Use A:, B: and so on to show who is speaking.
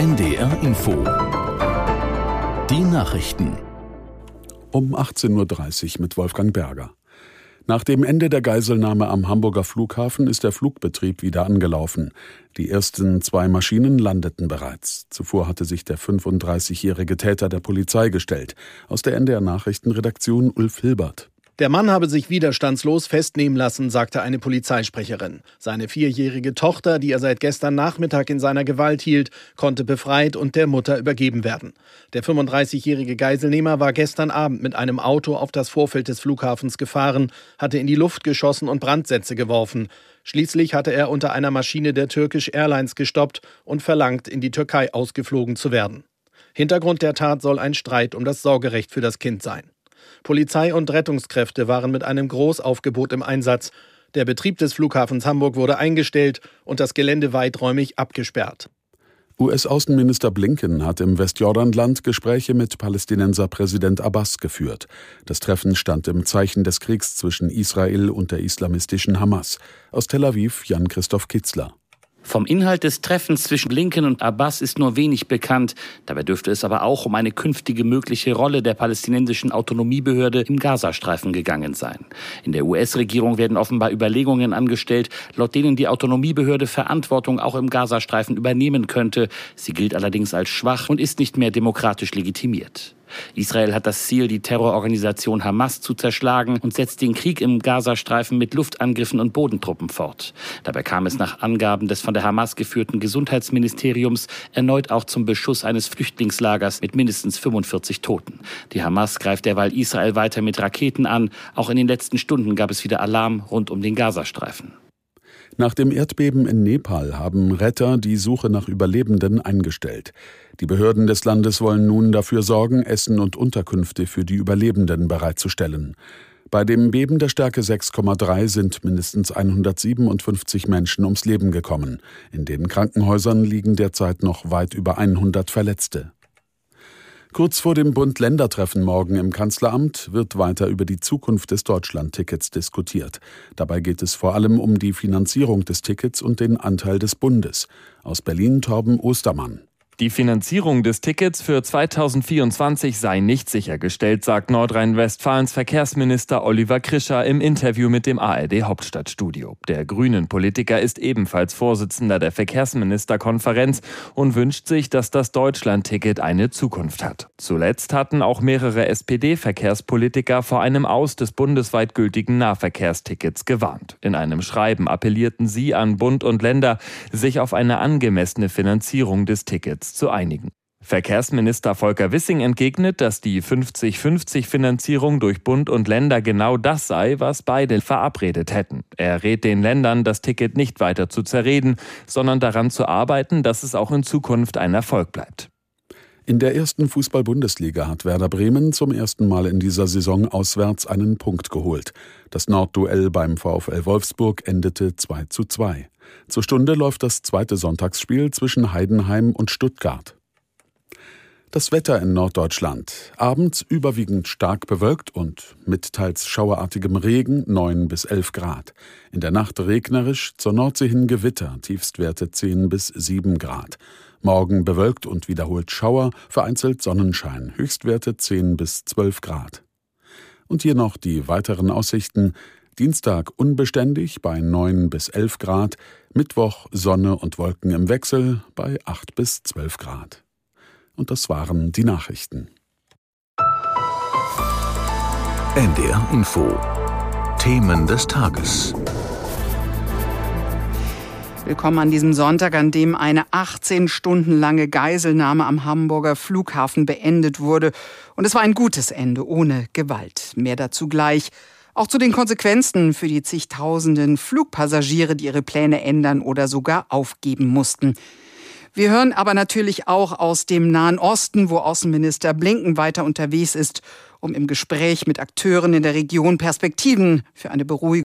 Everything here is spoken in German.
A: NDR Info. Die Nachrichten.
B: Um 18.30 Uhr mit Wolfgang Berger. Nach dem Ende der Geiselnahme am Hamburger Flughafen ist der Flugbetrieb wieder angelaufen. Die ersten zwei Maschinen landeten bereits. Zuvor hatte sich der 35-jährige Täter der Polizei gestellt. Aus der NDR Nachrichtenredaktion Ulf Hilbert.
C: Der Mann habe sich widerstandslos festnehmen lassen, sagte eine Polizeisprecherin. Seine vierjährige Tochter, die er seit gestern Nachmittag in seiner Gewalt hielt, konnte befreit und der Mutter übergeben werden. Der 35-jährige Geiselnehmer war gestern Abend mit einem Auto auf das Vorfeld des Flughafens gefahren, hatte in die Luft geschossen und Brandsätze geworfen. Schließlich hatte er unter einer Maschine der Turkish Airlines gestoppt und verlangt, in die Türkei ausgeflogen zu werden. Hintergrund der Tat soll ein Streit um das Sorgerecht für das Kind sein. Polizei und Rettungskräfte waren mit einem Großaufgebot im Einsatz. Der Betrieb des Flughafens Hamburg wurde eingestellt und das Gelände weiträumig abgesperrt.
B: US-Außenminister Blinken hat im Westjordanland Gespräche mit Palästinenser Präsident Abbas geführt. Das Treffen stand im Zeichen des Kriegs zwischen Israel und der islamistischen Hamas. Aus Tel Aviv Jan Christoph Kitzler.
D: Vom Inhalt des Treffens zwischen Blinken und Abbas ist nur wenig bekannt. Dabei dürfte es aber auch um eine künftige mögliche Rolle der palästinensischen Autonomiebehörde im Gazastreifen gegangen sein. In der US-Regierung werden offenbar Überlegungen angestellt, laut denen die Autonomiebehörde Verantwortung auch im Gazastreifen übernehmen könnte. Sie gilt allerdings als schwach und ist nicht mehr demokratisch legitimiert. Israel hat das Ziel, die Terrororganisation Hamas zu zerschlagen und setzt den Krieg im Gazastreifen mit Luftangriffen und Bodentruppen fort. Dabei kam es nach Angaben des von der Hamas geführten Gesundheitsministeriums erneut auch zum Beschuss eines Flüchtlingslagers mit mindestens 45 Toten. Die Hamas greift derweil Israel weiter mit Raketen an. Auch in den letzten Stunden gab es wieder Alarm rund um den Gazastreifen.
B: Nach dem Erdbeben in Nepal haben Retter die Suche nach Überlebenden eingestellt. Die Behörden des Landes wollen nun dafür sorgen, Essen und Unterkünfte für die Überlebenden bereitzustellen. Bei dem Beben der Stärke 6,3 sind mindestens 157 Menschen ums Leben gekommen. In den Krankenhäusern liegen derzeit noch weit über 100 Verletzte. Kurz vor dem Bund-Länder-Treffen morgen im Kanzleramt wird weiter über die Zukunft des Deutschland-Tickets diskutiert. Dabei geht es vor allem um die Finanzierung des Tickets und den Anteil des Bundes. Aus Berlin Torben Ostermann.
E: Die Finanzierung des Tickets für 2024 sei nicht sichergestellt, sagt Nordrhein-Westfalens Verkehrsminister Oliver Krischer im Interview mit dem ARD Hauptstadtstudio. Der grünen Politiker ist ebenfalls Vorsitzender der Verkehrsministerkonferenz und wünscht sich, dass das Deutschland-Ticket eine Zukunft hat. Zuletzt hatten auch mehrere SPD-Verkehrspolitiker vor einem Aus des bundesweit gültigen Nahverkehrstickets gewarnt. In einem Schreiben appellierten sie an Bund und Länder, sich auf eine angemessene Finanzierung des Tickets zu einigen. Verkehrsminister Volker Wissing entgegnet, dass die 50-50-Finanzierung durch Bund und Länder genau das sei, was beide verabredet hätten. Er rät den Ländern, das Ticket nicht weiter zu zerreden, sondern daran zu arbeiten, dass es auch in Zukunft ein Erfolg bleibt.
B: In der ersten Fußball-Bundesliga hat Werder Bremen zum ersten Mal in dieser Saison auswärts einen Punkt geholt. Das Nordduell beim VfL Wolfsburg endete 2 zu 2. Zur Stunde läuft das zweite Sonntagsspiel zwischen Heidenheim und Stuttgart. Das Wetter in Norddeutschland. Abends überwiegend stark bewölkt und mit teils schauerartigem Regen 9 bis 11 Grad. In der Nacht regnerisch, zur Nordsee hin Gewitter, Tiefstwerte 10 bis 7 Grad. Morgen bewölkt und wiederholt Schauer, vereinzelt Sonnenschein, Höchstwerte 10 bis 12 Grad. Und hier noch die weiteren Aussichten. Dienstag unbeständig bei 9 bis 11 Grad, Mittwoch Sonne und Wolken im Wechsel bei 8 bis 12 Grad. Und das waren die Nachrichten.
A: NDR Info Themen des Tages.
F: Willkommen an diesem Sonntag, an dem eine 18 Stunden lange Geiselnahme am Hamburger Flughafen beendet wurde. Und es war ein gutes Ende ohne Gewalt. Mehr dazu gleich. Auch zu den Konsequenzen für die zigtausenden Flugpassagiere, die ihre Pläne ändern oder sogar aufgeben mussten. Wir hören aber natürlich auch aus dem Nahen Osten, wo Außenminister Blinken weiter unterwegs ist, um im Gespräch mit Akteuren in der Region Perspektiven für eine Beruhigung